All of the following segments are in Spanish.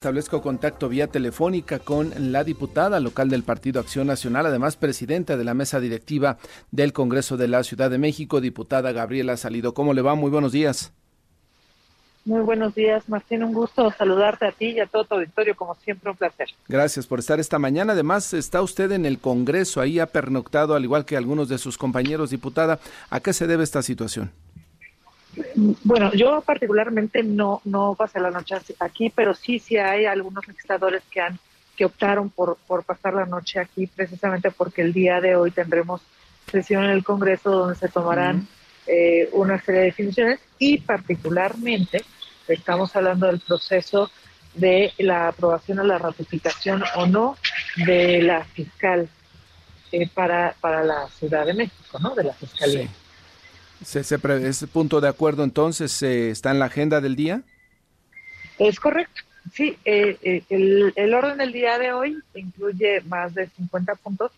Establezco contacto vía telefónica con la diputada local del Partido Acción Nacional, además presidenta de la mesa directiva del Congreso de la Ciudad de México, diputada Gabriela Salido. ¿Cómo le va? Muy buenos días. Muy buenos días, Martín. Un gusto saludarte a ti y a todo tu auditorio, como siempre, un placer. Gracias por estar esta mañana. Además, está usted en el Congreso, ahí ha pernoctado, al igual que algunos de sus compañeros, diputada. ¿A qué se debe esta situación? Bueno, yo particularmente no no pasé la noche aquí, pero sí sí hay algunos legisladores que han que optaron por, por pasar la noche aquí precisamente porque el día de hoy tendremos sesión en el Congreso donde se tomarán eh, una serie de definiciones y particularmente estamos hablando del proceso de la aprobación o la ratificación o no de la fiscal eh, para, para la Ciudad de México, ¿no? De la Fiscalía. ¿Se, ese punto de acuerdo entonces eh, está en la agenda del día? Es correcto. Sí, eh, eh, el, el, orden del día de hoy incluye más de 50 puntos,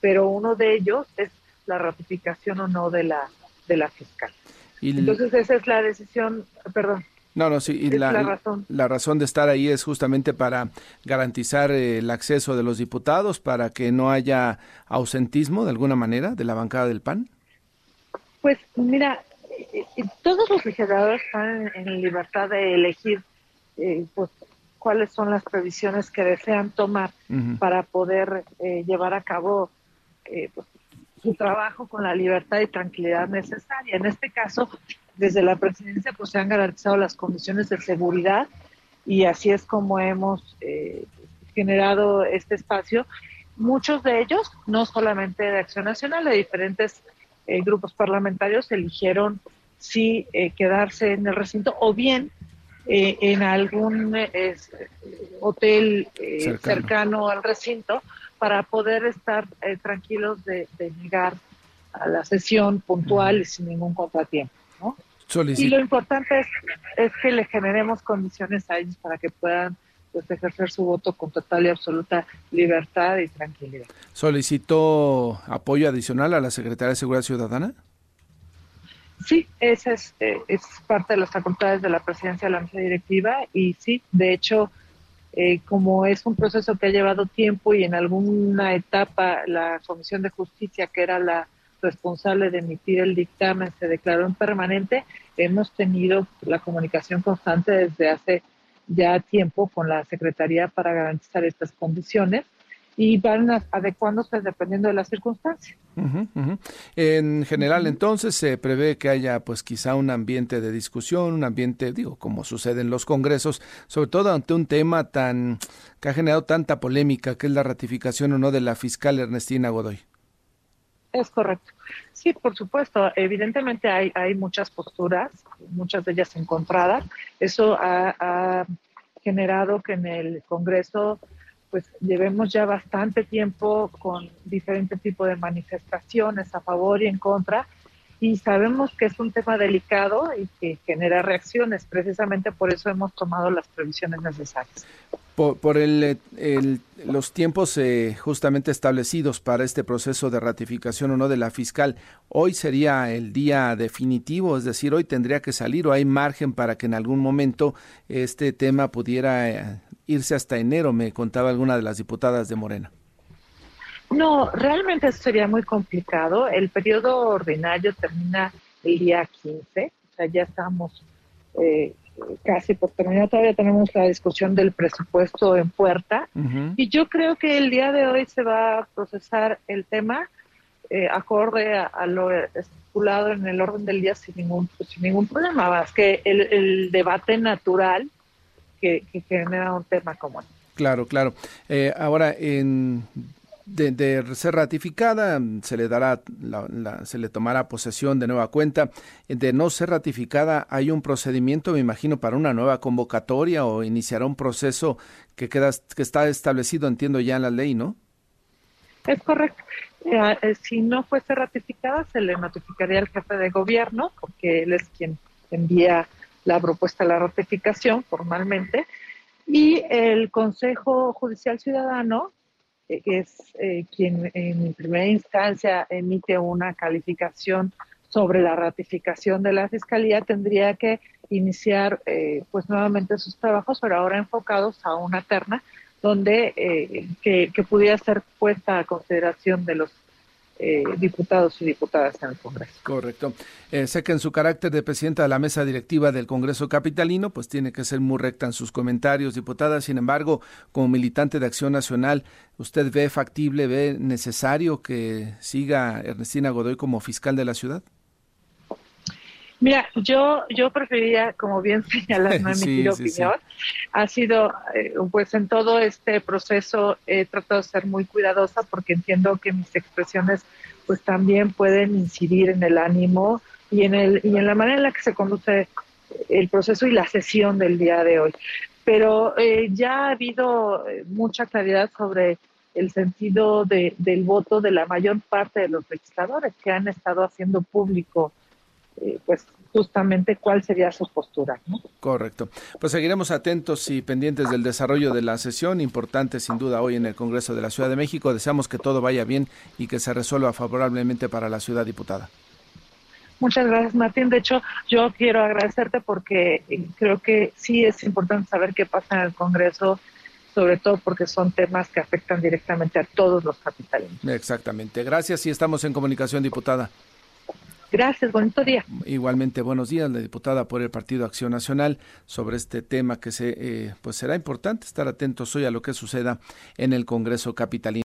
pero uno de ellos es la ratificación o no de la de la fiscal. Entonces esa es la decisión, perdón. No, no, sí, y la, la, razón. la razón de estar ahí es justamente para garantizar el acceso de los diputados, para que no haya ausentismo de alguna manera de la bancada del PAN. Pues mira, eh, eh, todos los legisladores están en libertad de elegir eh, pues, cuáles son las previsiones que desean tomar para poder llevar a cabo pues, su trabajo con la libertad y tranquilidad necesaria. En este caso, desde la presidencia pues se han garantizado las condiciones de seguridad y así es como hemos generado este espacio. Muchos de ellos, no solamente de Acción Nacional, de diferentes eh, grupos parlamentarios eligieron si eh, quedarse en el recinto o bien eh, en algún hotel cercano. al recinto para poder estar tranquilos de, llegar a la sesión puntual y sin ningún contratiempo. Y lo importante es, es que le generemos condiciones a ellos para que puedan pues, ejercer su voto con total y absoluta libertad y tranquilidad. ¿Solicitó apoyo adicional a la Secretaría de Seguridad Ciudadana? Sí, esa es, eh, es parte de las facultades de la presidencia de la mesa directiva y sí, de hecho, eh, como es un proceso que ha llevado tiempo y en alguna etapa la Comisión de Justicia, que era la responsable de emitir el dictamen, se declaró en permanente, hemos tenido la comunicación constante desde hace ya tiempo con la Secretaría para garantizar estas condiciones y van adecuándose dependiendo de las circunstancias. En general, entonces, se prevé que haya, pues, quizá un ambiente de discusión, un ambiente, digo, como sucede en los congresos, sobre todo ante un tema tan que ha generado tanta polémica, que es la ratificación o no de la fiscal Ernestina Godoy. Es correcto. Sí, por supuesto. Evidentemente hay, hay muchas posturas, muchas de ellas encontradas. Eso ha, generado que en el Congreso pues llevemos ya bastante tiempo con diferentes tipos de manifestaciones a favor y en contra y sabemos que es un tema delicado y que genera reacciones. Precisamente por eso hemos tomado las previsiones necesarias. Por, el, los tiempos eh, justamente establecidos para este proceso de ratificación o no de la fiscal, hoy sería el día definitivo, es decir, hoy tendría que salir o hay margen para que en algún momento este tema pudiera eh, irse hasta enero, me contaba alguna de las diputadas de Morena. No, realmente sería muy complicado. El periodo ordinario termina el día 15, o sea, ya estamos eh, casi por terminar. Todavía tenemos la discusión del presupuesto en puerta. Y yo creo que el día de hoy se va a procesar el tema eh, acorde a, lo estipulado en el orden del día sin ningún, sin ningún problema. Más que el, debate natural que, genera un tema como este. Claro, claro. Eh, ahora, en de, ser ratificada, se le dará, se le tomará posesión de nueva cuenta. De no ser ratificada, hay un procedimiento, me imagino, para una nueva convocatoria o iniciará un proceso que queda, que está establecido, entiendo ya en la ley, ¿no? Es correcto. Eh, si no fuese ratificada, se le notificaría al jefe de gobierno, porque él es quien envía la propuesta de la ratificación formalmente, y el Consejo Judicial Ciudadano es eh, quien en primera instancia emite una calificación sobre la ratificación de la Fiscalía, tendría que iniciar eh, pues nuevamente sus trabajos, pero ahora enfocados a una terna donde eh, que, que, pudiera ser puesta a consideración de los eh, diputados y diputadas en el Congreso. Correcto. Eh, sé que en su carácter de presidenta de la mesa directiva del Congreso Capitalino, pues tiene que ser muy recta en sus comentarios, diputada. Sin embargo, como militante de Acción Nacional, ¿usted ve factible, ve necesario que siga Ernestina Godoy como fiscal de la ciudad? Mira, yo yo preferiría, como bien señalas, no emitir opinión. Ha sido, eh, pues en todo este proceso he tratado de ser muy cuidadosa porque entiendo que mis expresiones pues también pueden incidir en el ánimo y en, el, y en la manera en la que se conduce el proceso y la sesión del día de hoy. Pero eh, ya ha habido eh, mucha claridad sobre el sentido de, del voto de la mayor parte de los legisladores que han estado haciendo público eh, pues justamente cuál sería su postura. Correcto. Pues seguiremos atentos y pendientes del desarrollo de la sesión, importante sin duda hoy en el Congreso de la Ciudad de México. Deseamos que todo vaya bien y que se resuelva favorablemente para la ciudad diputada. Muchas gracias, Martín. De hecho, yo quiero agradecerte porque eh, creo que sí es importante saber qué pasa en el Congreso, sobre todo porque son temas que afectan directamente a todos los capitalinos. Exactamente. Gracias y estamos en comunicación, diputada. Gracias, bonito día. Igualmente, buenos días, la diputada por el Partido Acción Nacional, sobre este tema que se, eh, pues será importante estar atentos hoy a lo que suceda en el Congreso Capitalino.